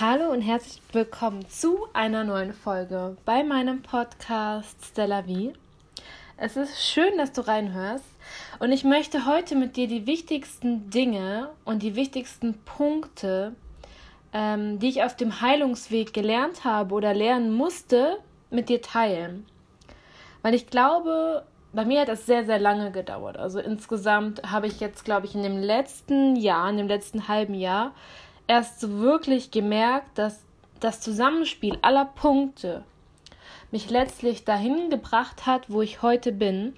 Hallo und herzlich willkommen zu einer neuen Folge bei meinem Podcast Stella Wie. Es ist schön, dass du reinhörst und ich möchte heute mit dir die wichtigsten Dinge und die wichtigsten Punkte, ähm, die ich auf dem Heilungsweg gelernt habe oder lernen musste, mit dir teilen. Weil ich glaube, bei mir hat das sehr, sehr lange gedauert. Also insgesamt habe ich jetzt, glaube ich, in dem letzten Jahr, in dem letzten halben Jahr, erst so wirklich gemerkt, dass das Zusammenspiel aller Punkte mich letztlich dahin gebracht hat, wo ich heute bin.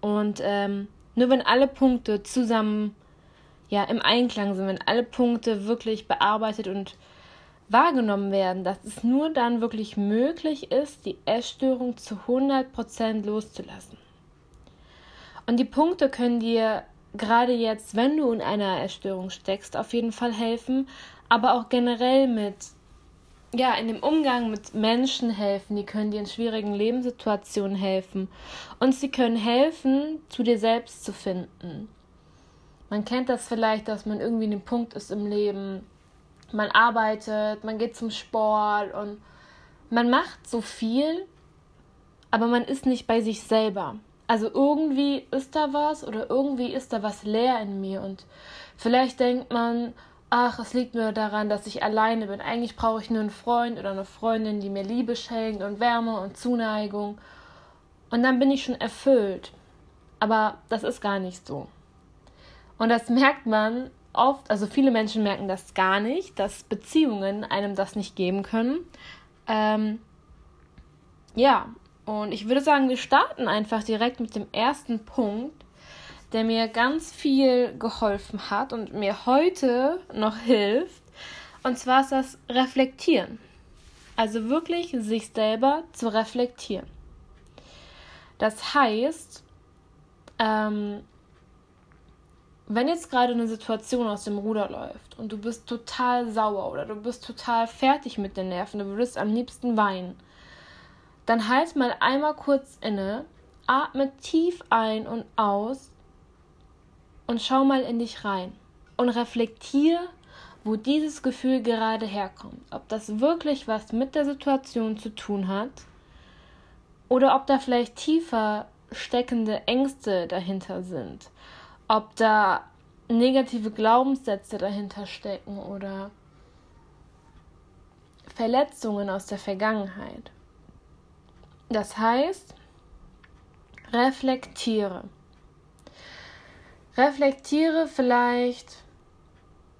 Und ähm, nur wenn alle Punkte zusammen ja im Einklang sind, wenn alle Punkte wirklich bearbeitet und wahrgenommen werden, dass es nur dann wirklich möglich ist, die Essstörung zu 100% loszulassen. Und die Punkte können dir gerade jetzt, wenn du in einer Essstörung steckst, auf jeden Fall helfen, aber auch generell mit, ja, in dem Umgang mit Menschen helfen. Die können dir in schwierigen Lebenssituationen helfen. Und sie können helfen, zu dir selbst zu finden. Man kennt das vielleicht, dass man irgendwie in einem Punkt ist im Leben, man arbeitet, man geht zum Sport und man macht so viel, aber man ist nicht bei sich selber. Also irgendwie ist da was oder irgendwie ist da was leer in mir und vielleicht denkt man, ach, es liegt nur daran, dass ich alleine bin. Eigentlich brauche ich nur einen Freund oder eine Freundin, die mir Liebe schenkt und Wärme und Zuneigung. Und dann bin ich schon erfüllt. Aber das ist gar nicht so. Und das merkt man oft, also viele Menschen merken das gar nicht, dass Beziehungen einem das nicht geben können. Ähm, ja, und ich würde sagen, wir starten einfach direkt mit dem ersten Punkt, der mir ganz viel geholfen hat und mir heute noch hilft. Und zwar ist das Reflektieren. Also wirklich sich selber zu reflektieren. Das heißt, ähm, wenn jetzt gerade eine Situation aus dem Ruder läuft und du bist total sauer oder du bist total fertig mit den Nerven, du würdest am liebsten weinen, dann halt mal einmal kurz inne, atme tief ein und aus und schau mal in dich rein und reflektiere, wo dieses Gefühl gerade herkommt. Ob das wirklich was mit der Situation zu tun hat oder ob da vielleicht tiefer steckende Ängste dahinter sind. Ob da negative Glaubenssätze dahinter stecken oder Verletzungen aus der Vergangenheit. Das heißt, reflektiere. Reflektiere vielleicht,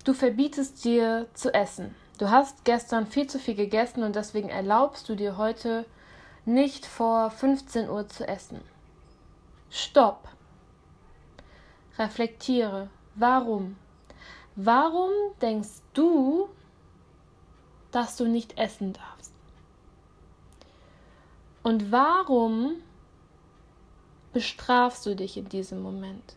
du verbietest dir zu essen. Du hast gestern viel zu viel gegessen und deswegen erlaubst du dir heute nicht vor 15 Uhr zu essen. Stopp. Reflektiere. Warum? Warum denkst du, dass du nicht essen darfst? Und warum bestrafst du dich in diesem Moment?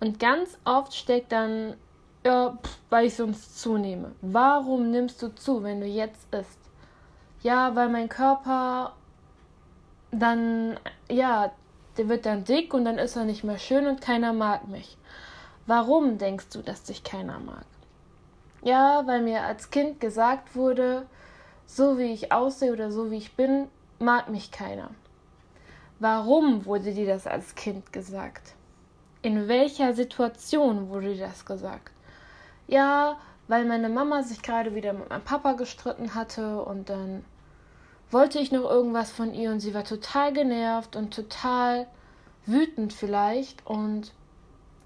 Und ganz oft steckt dann, ja, weil ich sonst zunehme. Warum nimmst du zu, wenn du jetzt isst? Ja, weil mein Körper dann, ja, der wird dann dick und dann ist er nicht mehr schön und keiner mag mich. Warum denkst du, dass dich keiner mag? Ja, weil mir als Kind gesagt wurde, so wie ich aussehe oder so wie ich bin, mag mich keiner. Warum wurde dir das als Kind gesagt? In welcher Situation wurde dir das gesagt? Ja, weil meine Mama sich gerade wieder mit meinem Papa gestritten hatte und dann wollte ich noch irgendwas von ihr und sie war total genervt und total wütend vielleicht und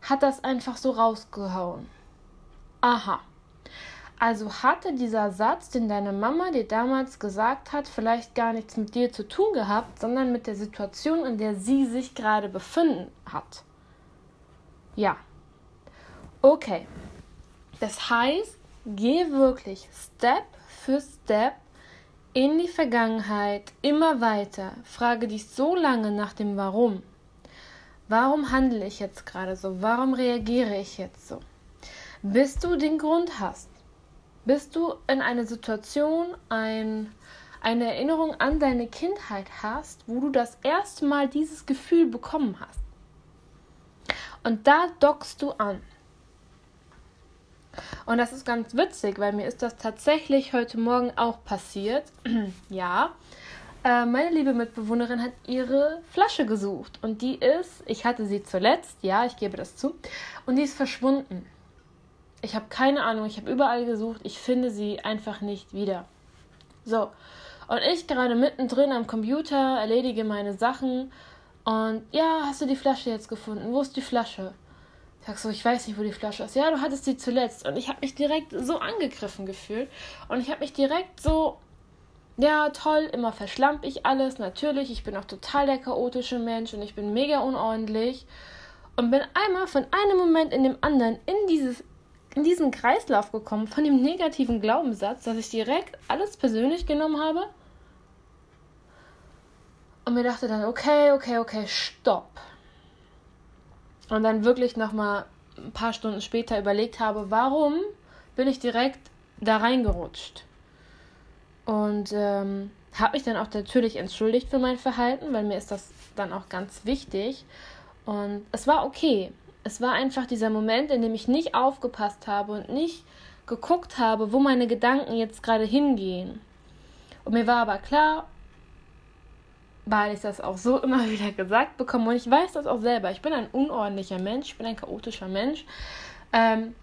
hat das einfach so rausgehauen. Aha. Also hatte dieser Satz, den deine Mama dir damals gesagt hat, vielleicht gar nichts mit dir zu tun gehabt, sondern mit der Situation, in der sie sich gerade befinden hat. Ja. Okay. Das heißt, geh wirklich Step für Step in die Vergangenheit immer weiter. Frage dich so lange nach dem Warum. Warum handle ich jetzt gerade so? Warum reagiere ich jetzt so? Bis du den Grund hast bis du in einer Situation ein, eine Erinnerung an deine Kindheit hast, wo du das erste Mal dieses Gefühl bekommen hast. Und da dockst du an. Und das ist ganz witzig, weil mir ist das tatsächlich heute Morgen auch passiert. ja. Äh, meine liebe Mitbewohnerin hat ihre Flasche gesucht. Und die ist, ich hatte sie zuletzt, ja, ich gebe das zu. Und die ist verschwunden. Ich habe keine Ahnung, ich habe überall gesucht. Ich finde sie einfach nicht wieder. So. Und ich gerade mittendrin am Computer erledige meine Sachen. Und ja, hast du die Flasche jetzt gefunden? Wo ist die Flasche? Sag so, ich weiß nicht, wo die Flasche ist. Ja, du hattest sie zuletzt. Und ich habe mich direkt so angegriffen gefühlt. Und ich habe mich direkt so, ja, toll, immer verschlamp ich alles. Natürlich, ich bin auch total der chaotische Mensch und ich bin mega unordentlich. Und bin einmal von einem Moment in dem anderen in dieses in diesen Kreislauf gekommen von dem negativen Glaubenssatz, dass ich direkt alles persönlich genommen habe und mir dachte dann, okay, okay, okay, stopp und dann wirklich nochmal ein paar Stunden später überlegt habe, warum bin ich direkt da reingerutscht. Und ähm, habe mich dann auch natürlich entschuldigt für mein Verhalten, weil mir ist das dann auch ganz wichtig. Und es war okay. Es war einfach dieser Moment, in dem ich nicht aufgepasst habe und nicht geguckt habe, wo meine Gedanken jetzt gerade hingehen. Und mir war aber klar, weil ich das auch so immer wieder gesagt bekomme und ich weiß das auch selber. Ich bin ein unordentlicher Mensch, ich bin ein chaotischer Mensch. Ähm,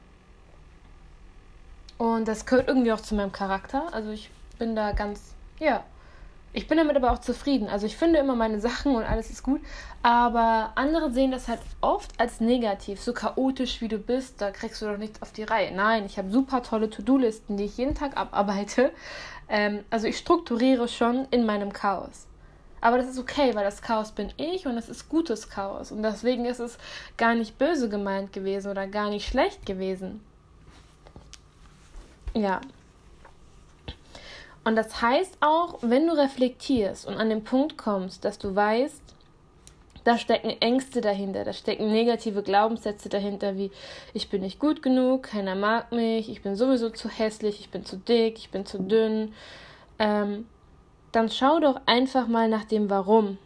und das gehört irgendwie auch zu meinem Charakter. Also ich bin da ganz, ja, ich bin damit aber auch zufrieden. Also ich finde immer meine Sachen und alles ist gut. Aber andere sehen das halt oft als negativ. So chaotisch wie du bist, da kriegst du doch nichts auf die Reihe. Nein, ich habe super tolle To-Do-Listen, die ich jeden Tag abarbeite. Ähm, also ich strukturiere schon in meinem Chaos. Aber das ist okay, weil das Chaos bin ich und es ist gutes Chaos. Und deswegen ist es gar nicht böse gemeint gewesen oder gar nicht schlecht gewesen. Ja. Und das heißt auch, wenn du reflektierst und an den Punkt kommst, dass du weißt, da stecken Ängste dahinter, da stecken negative Glaubenssätze dahinter, wie ich bin nicht gut genug, keiner mag mich, ich bin sowieso zu hässlich, ich bin zu dick, ich bin zu dünn. Ähm, dann schau doch einfach mal nach dem Warum.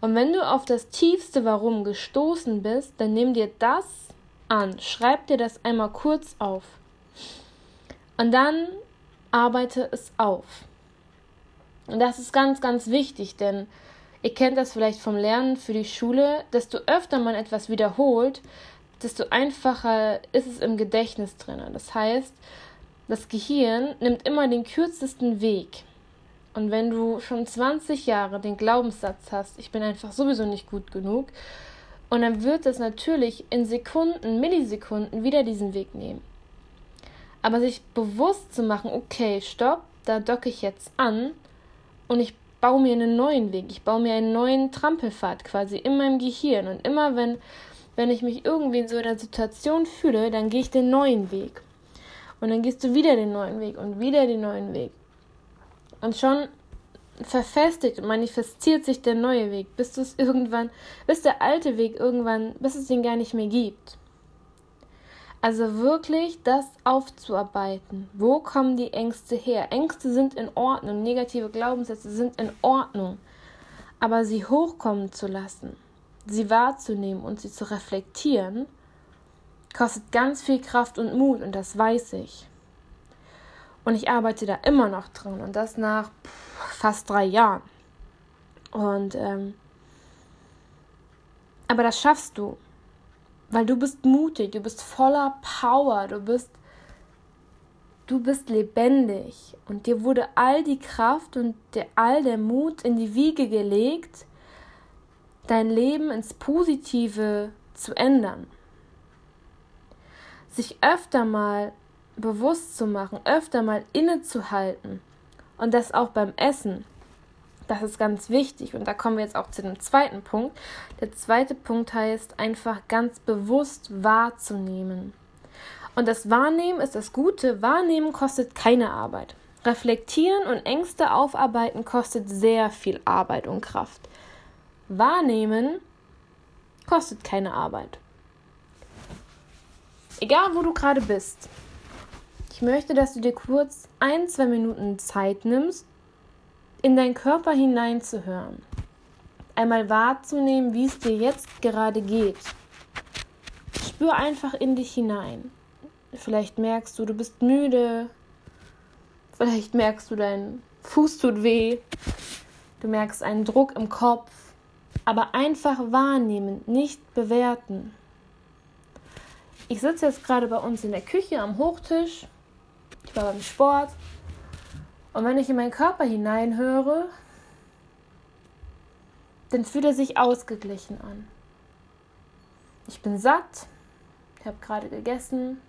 Und wenn du auf das tiefste Warum gestoßen bist, dann nimm dir das an, schreib dir das einmal kurz auf. Und dann arbeite es auf. Und das ist ganz, ganz wichtig, denn ihr kennt das vielleicht vom Lernen für die Schule, desto öfter man etwas wiederholt, desto einfacher ist es im Gedächtnis drin. Das heißt, das Gehirn nimmt immer den kürzesten Weg. Und wenn du schon 20 Jahre den Glaubenssatz hast, ich bin einfach sowieso nicht gut genug, und dann wird es natürlich in Sekunden, Millisekunden wieder diesen Weg nehmen. Aber sich bewusst zu machen, okay, stopp, da docke ich jetzt an und ich baue mir einen neuen Weg, ich baue mir einen neuen Trampelpfad quasi in meinem Gehirn. Und immer wenn, wenn ich mich irgendwie in so einer Situation fühle, dann gehe ich den neuen Weg. Und dann gehst du wieder den neuen Weg und wieder den neuen Weg. Und schon verfestigt und manifestiert sich der neue Weg, bis es irgendwann, bis der alte Weg irgendwann, bis es ihn gar nicht mehr gibt. Also wirklich das aufzuarbeiten. Wo kommen die Ängste her? Ängste sind in Ordnung, negative Glaubenssätze sind in Ordnung. Aber sie hochkommen zu lassen, sie wahrzunehmen und sie zu reflektieren, kostet ganz viel Kraft und Mut und das weiß ich. Und ich arbeite da immer noch dran und das nach fast drei Jahren. Und ähm, aber das schaffst du, weil du bist mutig, du bist voller Power, du bist du bist lebendig und dir wurde all die Kraft und der, all der Mut in die Wiege gelegt, dein Leben ins Positive zu ändern. Sich öfter mal bewusst zu machen, öfter mal innezuhalten und das auch beim Essen. Das ist ganz wichtig und da kommen wir jetzt auch zu dem zweiten Punkt. Der zweite Punkt heißt einfach ganz bewusst wahrzunehmen. Und das Wahrnehmen ist das Gute. Wahrnehmen kostet keine Arbeit. Reflektieren und Ängste aufarbeiten kostet sehr viel Arbeit und Kraft. Wahrnehmen kostet keine Arbeit. Egal wo du gerade bist, ich möchte, dass du dir kurz ein, zwei Minuten Zeit nimmst, in deinen Körper hineinzuhören. Einmal wahrzunehmen, wie es dir jetzt gerade geht. Spür einfach in dich hinein. Vielleicht merkst du, du bist müde. Vielleicht merkst du, dein Fuß tut weh. Du merkst einen Druck im Kopf. Aber einfach wahrnehmen, nicht bewerten. Ich sitze jetzt gerade bei uns in der Küche am Hochtisch. Ich war beim Sport. Und wenn ich in meinen Körper hineinhöre, dann fühlt er sich ausgeglichen an. Ich bin satt, ich habe gerade gegessen,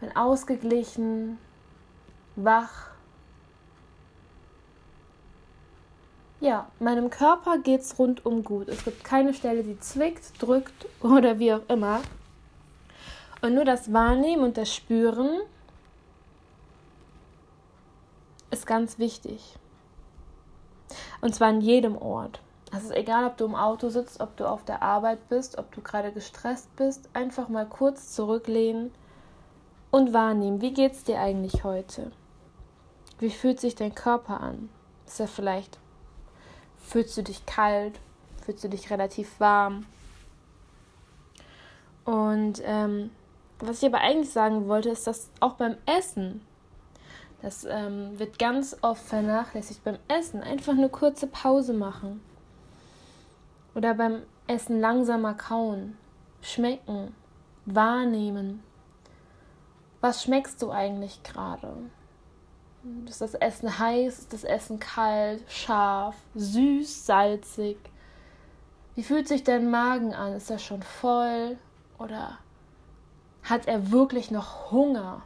bin ausgeglichen, wach. Ja, meinem Körper geht es rundum gut. Es gibt keine Stelle, die zwickt, drückt oder wie auch immer. Und nur das Wahrnehmen und das Spüren ist ganz wichtig. Und zwar an jedem Ort. Es ist egal, ob du im Auto sitzt, ob du auf der Arbeit bist, ob du gerade gestresst bist. Einfach mal kurz zurücklehnen und wahrnehmen, wie geht es dir eigentlich heute? Wie fühlt sich dein Körper an? Ist er vielleicht, fühlst du dich kalt? Fühlst du dich relativ warm? Und ähm, was ich aber eigentlich sagen wollte, ist, dass auch beim Essen, das ähm, wird ganz oft vernachlässigt, beim Essen einfach eine kurze Pause machen. Oder beim Essen langsamer kauen, schmecken, wahrnehmen. Was schmeckst du eigentlich gerade? Ist das Essen heiß? Ist das Essen kalt, scharf, süß, salzig? Wie fühlt sich dein Magen an? Ist er schon voll? Oder hat er wirklich noch Hunger?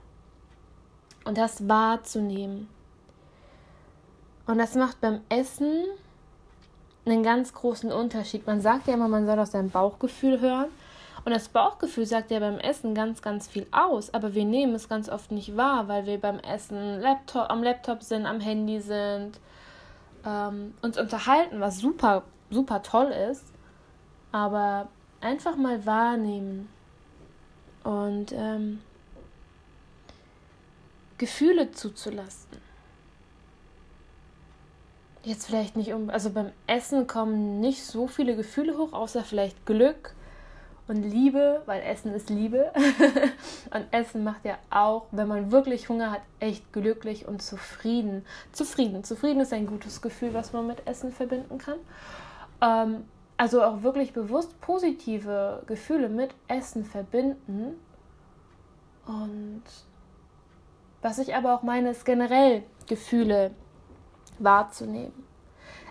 Und das wahrzunehmen. Und das macht beim Essen einen ganz großen Unterschied. Man sagt ja immer, man soll auf sein Bauchgefühl hören. Und das Bauchgefühl sagt ja beim Essen ganz, ganz viel aus, aber wir nehmen es ganz oft nicht wahr, weil wir beim Essen Laptop, am Laptop sind, am Handy sind, ähm, uns unterhalten, was super, super toll ist. Aber einfach mal wahrnehmen und ähm, Gefühle zuzulassen. Jetzt vielleicht nicht um, also beim Essen kommen nicht so viele Gefühle hoch, außer vielleicht Glück und Liebe, weil Essen ist Liebe. und Essen macht ja auch, wenn man wirklich Hunger hat, echt glücklich und zufrieden. Zufrieden. Zufrieden ist ein gutes Gefühl, was man mit Essen verbinden kann. Ähm, also auch wirklich bewusst positive Gefühle mit Essen verbinden. Und was ich aber auch meine, ist generell Gefühle wahrzunehmen.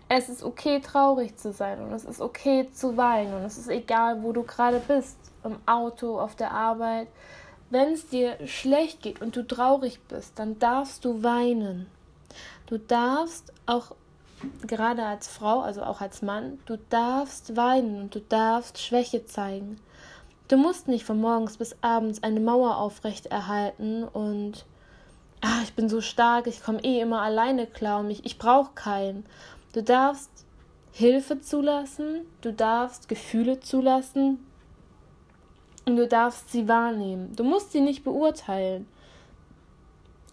Es ist okay, traurig zu sein und es ist okay zu weinen und es ist egal, wo du gerade bist, im Auto, auf der Arbeit. Wenn es dir schlecht geht und du traurig bist, dann darfst du weinen. Du darfst auch gerade als Frau, also auch als Mann, du darfst weinen und du darfst Schwäche zeigen. Du musst nicht von morgens bis abends eine Mauer aufrechterhalten und ah, ich bin so stark, ich komme eh immer alleine klar und mich, ich brauche keinen. Du darfst Hilfe zulassen, du darfst Gefühle zulassen und du darfst sie wahrnehmen. Du musst sie nicht beurteilen.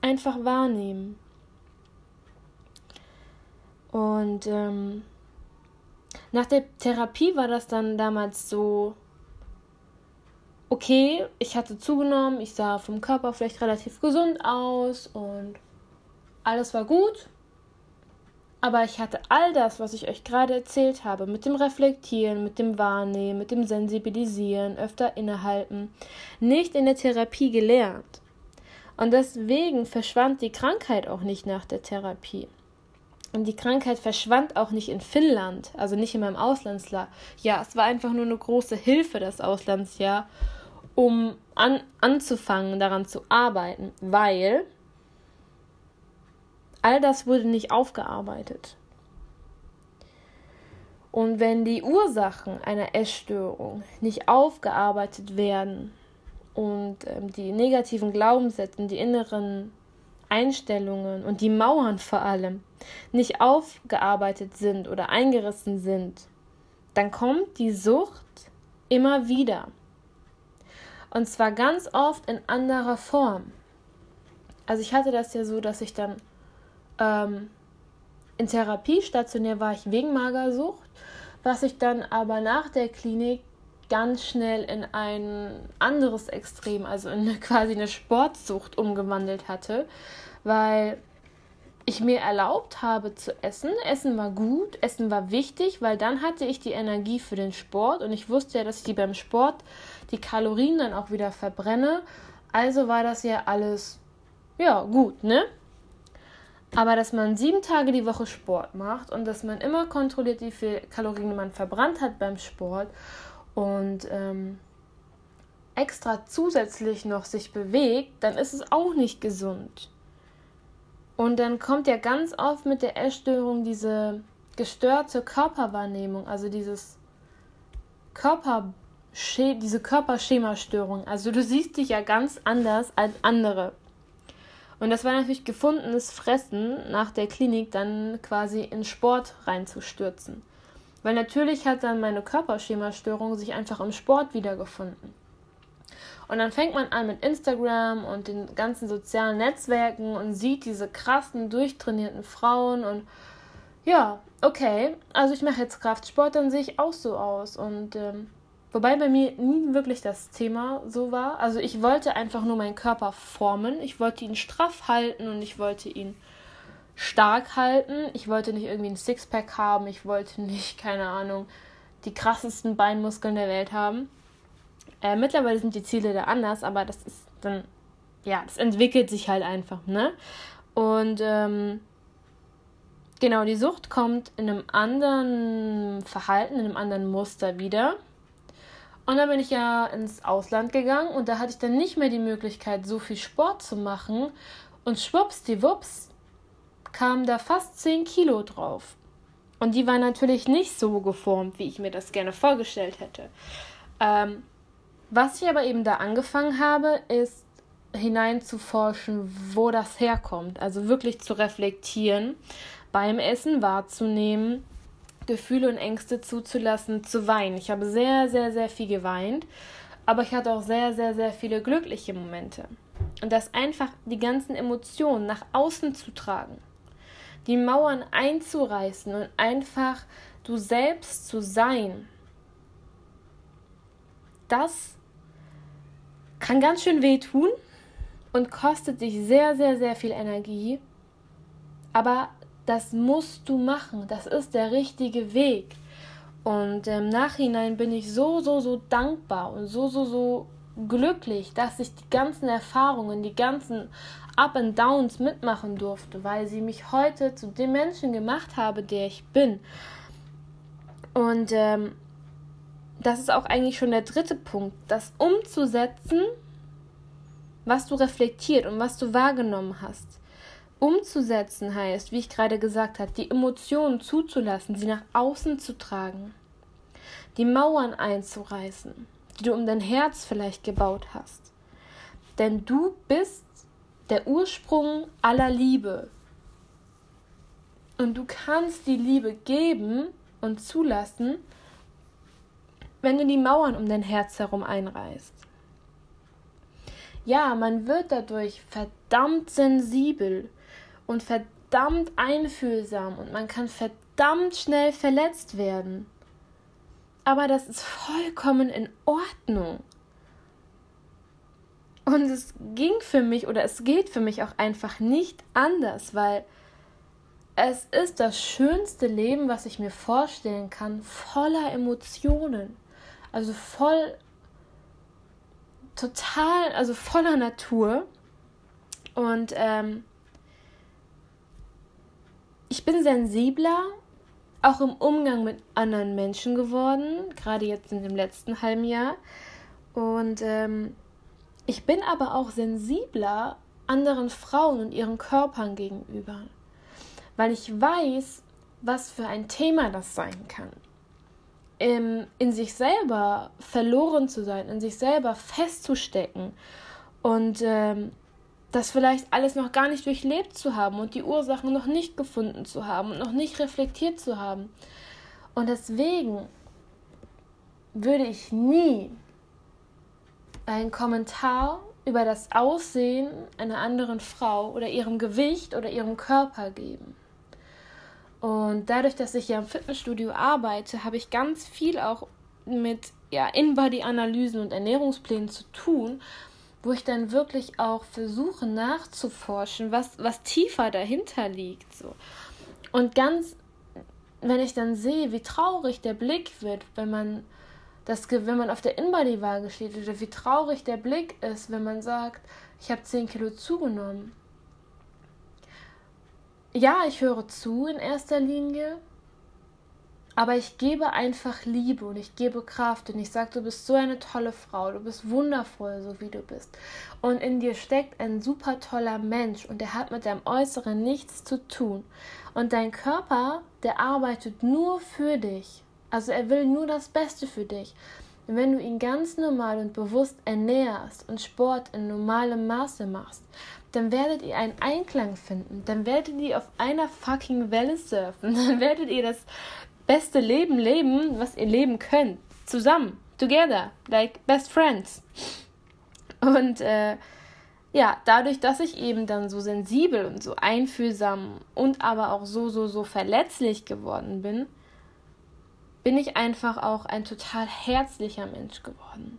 Einfach wahrnehmen. Und ähm, nach der Therapie war das dann damals so, okay, ich hatte zugenommen, ich sah vom Körper vielleicht relativ gesund aus und alles war gut. Aber ich hatte all das, was ich euch gerade erzählt habe, mit dem Reflektieren, mit dem Wahrnehmen, mit dem Sensibilisieren, öfter innehalten, nicht in der Therapie gelernt. Und deswegen verschwand die Krankheit auch nicht nach der Therapie. Und die Krankheit verschwand auch nicht in Finnland, also nicht in meinem Auslandsjahr. Ja, es war einfach nur eine große Hilfe, das Auslandsjahr, um an, anzufangen, daran zu arbeiten, weil all das wurde nicht aufgearbeitet. Und wenn die Ursachen einer Essstörung nicht aufgearbeitet werden und ähm, die negativen Glaubenssätze, die inneren Einstellungen und die Mauern vor allem nicht aufgearbeitet sind oder eingerissen sind, dann kommt die Sucht immer wieder. Und zwar ganz oft in anderer Form. Also ich hatte das ja so, dass ich dann ähm, in Therapie stationär war ich wegen Magersucht, was ich dann aber nach der Klinik ganz schnell in ein anderes Extrem, also in quasi eine Sportsucht umgewandelt hatte, weil ich mir erlaubt habe zu essen. Essen war gut, Essen war wichtig, weil dann hatte ich die Energie für den Sport und ich wusste ja, dass ich die beim Sport die Kalorien dann auch wieder verbrenne. Also war das ja alles ja gut, ne? Aber dass man sieben Tage die Woche Sport macht und dass man immer kontrolliert, wie viel Kalorien man verbrannt hat beim Sport und ähm, extra zusätzlich noch sich bewegt, dann ist es auch nicht gesund. Und dann kommt ja ganz oft mit der Essstörung diese gestörte Körperwahrnehmung, also dieses Körper, diese Körperschemastörung. Also du siehst dich ja ganz anders als andere. Und das war natürlich gefundenes Fressen nach der Klinik dann quasi in Sport reinzustürzen. Weil natürlich hat dann meine Körperschemastörung sich einfach im Sport wiedergefunden. Und dann fängt man an mit Instagram und den ganzen sozialen Netzwerken und sieht diese krassen, durchtrainierten Frauen und ja, okay, also ich mache jetzt Kraftsport, dann sehe ich auch so aus. Und ähm, wobei bei mir nie wirklich das Thema so war. Also ich wollte einfach nur meinen Körper formen, ich wollte ihn straff halten und ich wollte ihn stark halten. Ich wollte nicht irgendwie ein Sixpack haben, ich wollte nicht, keine Ahnung, die krassesten Beinmuskeln der Welt haben. Äh, mittlerweile sind die Ziele da anders, aber das ist dann, ja, das entwickelt sich halt einfach, ne? Und ähm, genau, die Sucht kommt in einem anderen Verhalten, in einem anderen Muster wieder. Und dann bin ich ja ins Ausland gegangen und da hatte ich dann nicht mehr die Möglichkeit, so viel Sport zu machen. Und schwuppsdiwupps kamen da fast 10 Kilo drauf. Und die waren natürlich nicht so geformt, wie ich mir das gerne vorgestellt hätte. Ähm, was ich aber eben da angefangen habe, ist hineinzuforschen, wo das herkommt. Also wirklich zu reflektieren, beim Essen wahrzunehmen, Gefühle und Ängste zuzulassen, zu weinen. Ich habe sehr, sehr, sehr viel geweint, aber ich hatte auch sehr, sehr, sehr viele glückliche Momente. Und das einfach die ganzen Emotionen nach außen zu tragen, die Mauern einzureißen und einfach du selbst zu sein, das kann ganz schön wehtun und kostet dich sehr, sehr, sehr viel Energie. Aber das musst du machen. Das ist der richtige Weg. Und im Nachhinein bin ich so, so, so dankbar und so, so, so glücklich, dass ich die ganzen Erfahrungen, die ganzen Up and Downs mitmachen durfte, weil sie mich heute zu dem Menschen gemacht habe, der ich bin. Und ähm, das ist auch eigentlich schon der dritte Punkt, das umzusetzen, was du reflektiert und was du wahrgenommen hast. Umzusetzen heißt, wie ich gerade gesagt habe, die Emotionen zuzulassen, sie nach außen zu tragen, die Mauern einzureißen, die du um dein Herz vielleicht gebaut hast. Denn du bist der Ursprung aller Liebe. Und du kannst die Liebe geben und zulassen, wenn du die Mauern um dein Herz herum einreißt. Ja, man wird dadurch verdammt sensibel und verdammt einfühlsam und man kann verdammt schnell verletzt werden. Aber das ist vollkommen in Ordnung. Und es ging für mich oder es geht für mich auch einfach nicht anders, weil es ist das schönste Leben, was ich mir vorstellen kann, voller Emotionen. Also voll, total, also voller Natur. Und ähm, ich bin sensibler, auch im Umgang mit anderen Menschen geworden, gerade jetzt in dem letzten halben Jahr. Und ähm, ich bin aber auch sensibler anderen Frauen und ihren Körpern gegenüber, weil ich weiß, was für ein Thema das sein kann im, in sich selber verloren zu sein, in sich selber festzustecken und ähm, das vielleicht alles noch gar nicht durchlebt zu haben und die Ursachen noch nicht gefunden zu haben und noch nicht reflektiert zu haben. Und deswegen würde ich nie einen Kommentar über das Aussehen einer anderen Frau oder ihrem Gewicht oder ihrem Körper geben. Und dadurch, dass ich ja im Fitnessstudio arbeite, habe ich ganz viel auch mit ja, In-Body-Analysen und Ernährungsplänen zu tun, wo ich dann wirklich auch versuche nachzuforschen, was, was tiefer dahinter liegt. So. Und ganz, wenn ich dann sehe, wie traurig der Blick wird, wenn man das, wenn man auf der In-Body-Waage steht, oder wie traurig der Blick ist, wenn man sagt, ich habe 10 Kilo zugenommen. Ja, ich höre zu in erster Linie, aber ich gebe einfach Liebe und ich gebe Kraft und ich sage, du bist so eine tolle Frau, du bist wundervoll, so wie du bist. Und in dir steckt ein super toller Mensch und der hat mit deinem Äußeren nichts zu tun. Und dein Körper, der arbeitet nur für dich. Also er will nur das Beste für dich. Und wenn du ihn ganz normal und bewusst ernährst und Sport in normalem Maße machst, dann werdet ihr einen Einklang finden. Dann werdet ihr auf einer fucking Welle surfen. Dann werdet ihr das beste Leben leben, was ihr leben könnt. Zusammen. Together. Like best friends. Und äh, ja, dadurch, dass ich eben dann so sensibel und so einfühlsam und aber auch so, so, so verletzlich geworden bin, bin ich einfach auch ein total herzlicher Mensch geworden.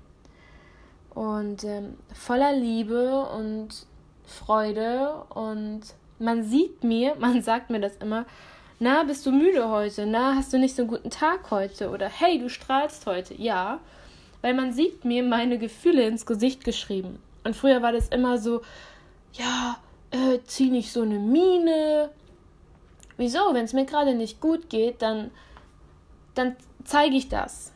Und ähm, voller Liebe und Freude und man sieht mir, man sagt mir das immer, na, bist du müde heute? Na, hast du nicht so einen guten Tag heute? Oder hey, du strahlst heute. Ja, weil man sieht mir meine Gefühle ins Gesicht geschrieben. Und früher war das immer so, ja, äh, zieh nicht so eine Miene. Wieso? Wenn es mir gerade nicht gut geht, dann, dann zeige ich das.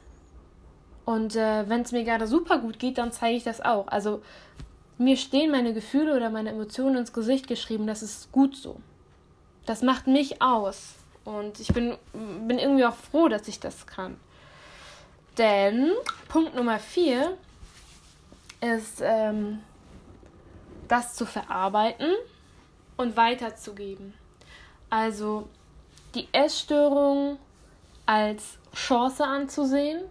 Und äh, wenn es mir gerade super gut geht, dann zeige ich das auch. Also mir stehen meine Gefühle oder meine Emotionen ins Gesicht geschrieben, das ist gut so. Das macht mich aus. Und ich bin, bin irgendwie auch froh, dass ich das kann. Denn Punkt Nummer vier ist, ähm, das zu verarbeiten und weiterzugeben. Also die Essstörung als Chance anzusehen,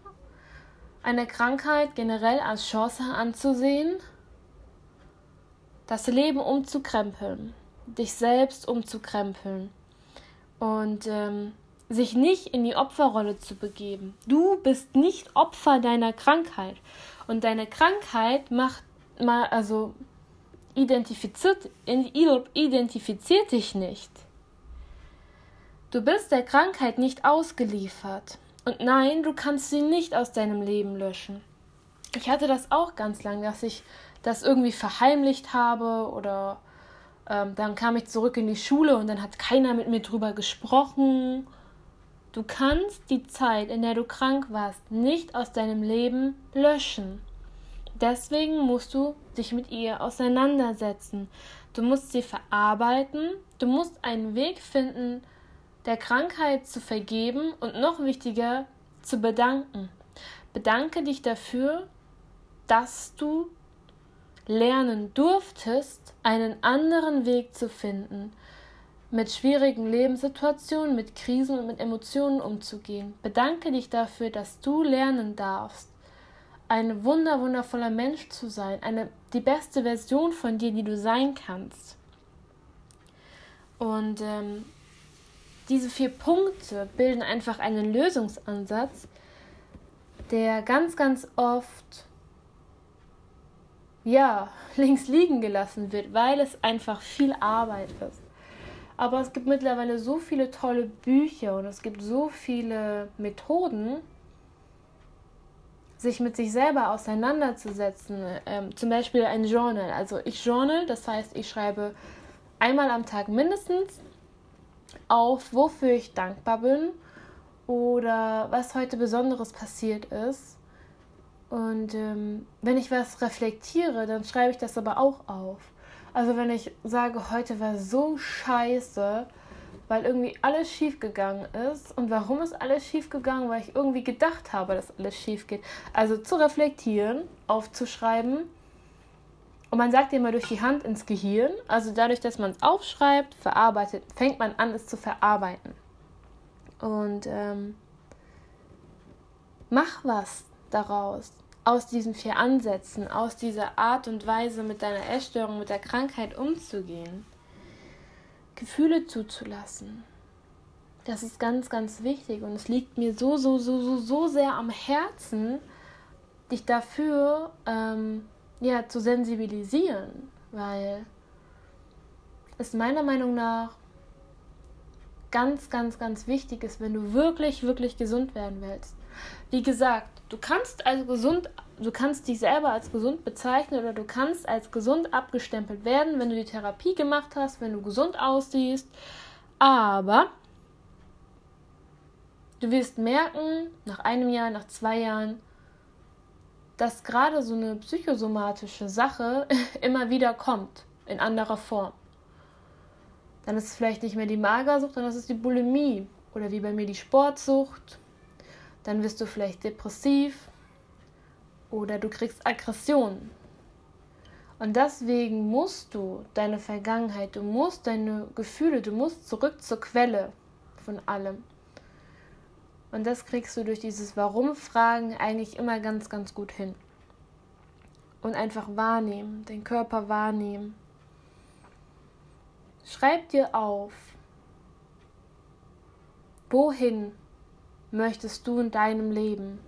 eine Krankheit generell als Chance anzusehen, das Leben umzukrempeln dich selbst umzukrempeln und ähm, sich nicht in die Opferrolle zu begeben. Du bist nicht Opfer deiner Krankheit und deine Krankheit macht mal also identifiziert identifiziert dich nicht. Du bist der Krankheit nicht ausgeliefert. Und nein, du kannst sie nicht aus deinem Leben löschen. Ich hatte das auch ganz lang, dass ich das irgendwie verheimlicht habe oder ähm, dann kam ich zurück in die Schule und dann hat keiner mit mir drüber gesprochen. Du kannst die Zeit, in der du krank warst, nicht aus deinem Leben löschen. Deswegen musst du dich mit ihr auseinandersetzen. Du musst sie verarbeiten. Du musst einen Weg finden, der Krankheit zu vergeben und noch wichtiger, zu bedanken. Bedanke dich dafür, dass du lernen durftest, einen anderen Weg zu finden, mit schwierigen Lebenssituationen, mit Krisen und mit Emotionen umzugehen. Bedanke dich dafür, dass du lernen darfst, ein wunder wundervoller Mensch zu sein, eine die beste Version von dir, die du sein kannst. Und ähm, diese vier Punkte bilden einfach einen Lösungsansatz, der ganz, ganz oft ja, links liegen gelassen wird, weil es einfach viel Arbeit ist. Aber es gibt mittlerweile so viele tolle Bücher und es gibt so viele Methoden, sich mit sich selber auseinanderzusetzen. Ähm, zum Beispiel ein Journal. Also ich journal, das heißt, ich schreibe einmal am Tag mindestens auf, wofür ich dankbar bin oder was heute Besonderes passiert ist und ähm, wenn ich was reflektiere, dann schreibe ich das aber auch auf. Also wenn ich sage, heute war so scheiße, weil irgendwie alles schief gegangen ist. Und warum ist alles schief gegangen? Weil ich irgendwie gedacht habe, dass alles schief geht. Also zu reflektieren, aufzuschreiben. Und man sagt immer durch die Hand ins Gehirn. Also dadurch, dass man es aufschreibt, verarbeitet, fängt man an, es zu verarbeiten. Und ähm, mach was daraus aus diesen vier Ansätzen, aus dieser Art und Weise mit deiner Essstörung, mit der Krankheit umzugehen, Gefühle zuzulassen. Das ist ganz, ganz wichtig und es liegt mir so, so, so, so, so sehr am Herzen, dich dafür ähm, ja, zu sensibilisieren, weil es meiner Meinung nach ganz, ganz, ganz wichtig ist, wenn du wirklich, wirklich gesund werden willst. Wie gesagt, du kannst als gesund, du kannst dich selber als gesund bezeichnen oder du kannst als gesund abgestempelt werden, wenn du die Therapie gemacht hast, wenn du gesund aussiehst. Aber du wirst merken, nach einem Jahr, nach zwei Jahren, dass gerade so eine psychosomatische Sache immer wieder kommt, in anderer Form. Dann ist es vielleicht nicht mehr die Magersucht, dann ist es die Bulimie oder wie bei mir die Sportsucht. Dann wirst du vielleicht depressiv oder du kriegst Aggressionen. Und deswegen musst du deine Vergangenheit, du musst deine Gefühle, du musst zurück zur Quelle von allem. Und das kriegst du durch dieses Warum-Fragen eigentlich immer ganz, ganz gut hin. Und einfach wahrnehmen, den Körper wahrnehmen. Schreib dir auf, wohin möchtest du in deinem Leben?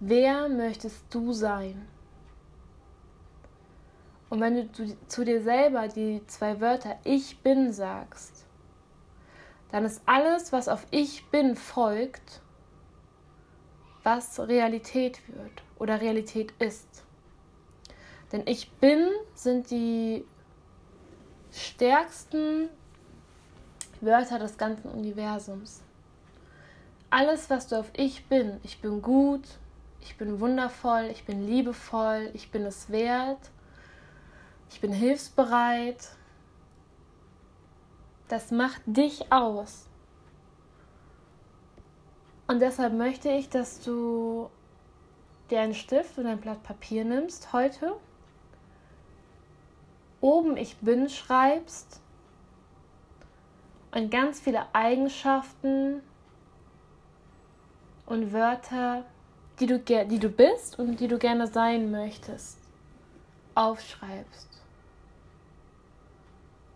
Wer möchtest du sein? Und wenn du zu dir selber die zwei Wörter Ich bin sagst, dann ist alles, was auf Ich bin folgt, was Realität wird oder Realität ist. Denn Ich bin sind die stärksten Wörter des ganzen Universums. Alles, was du auf Ich bin, ich bin gut, ich bin wundervoll, ich bin liebevoll, ich bin es wert, ich bin hilfsbereit, das macht dich aus. Und deshalb möchte ich, dass du dir einen Stift und ein Blatt Papier nimmst heute, oben Ich bin schreibst und ganz viele Eigenschaften und Wörter, die du, die du bist und die du gerne sein möchtest, aufschreibst.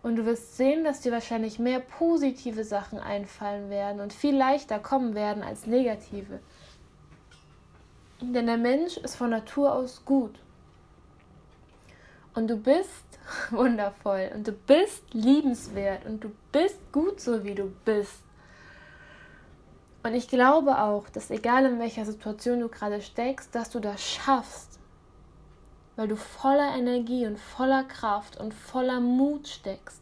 Und du wirst sehen, dass dir wahrscheinlich mehr positive Sachen einfallen werden und viel leichter kommen werden als negative. Denn der Mensch ist von Natur aus gut. Und du bist wundervoll und du bist liebenswert und du bist gut so, wie du bist. Und ich glaube auch, dass egal in welcher Situation du gerade steckst, dass du das schaffst, weil du voller Energie und voller Kraft und voller Mut steckst.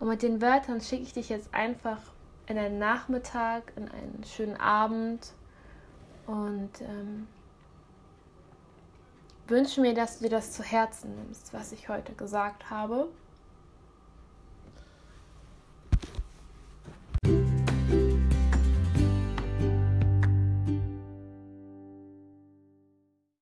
Und mit den Wörtern schicke ich dich jetzt einfach in einen Nachmittag, in einen schönen Abend und ähm, wünsche mir, dass du dir das zu Herzen nimmst, was ich heute gesagt habe.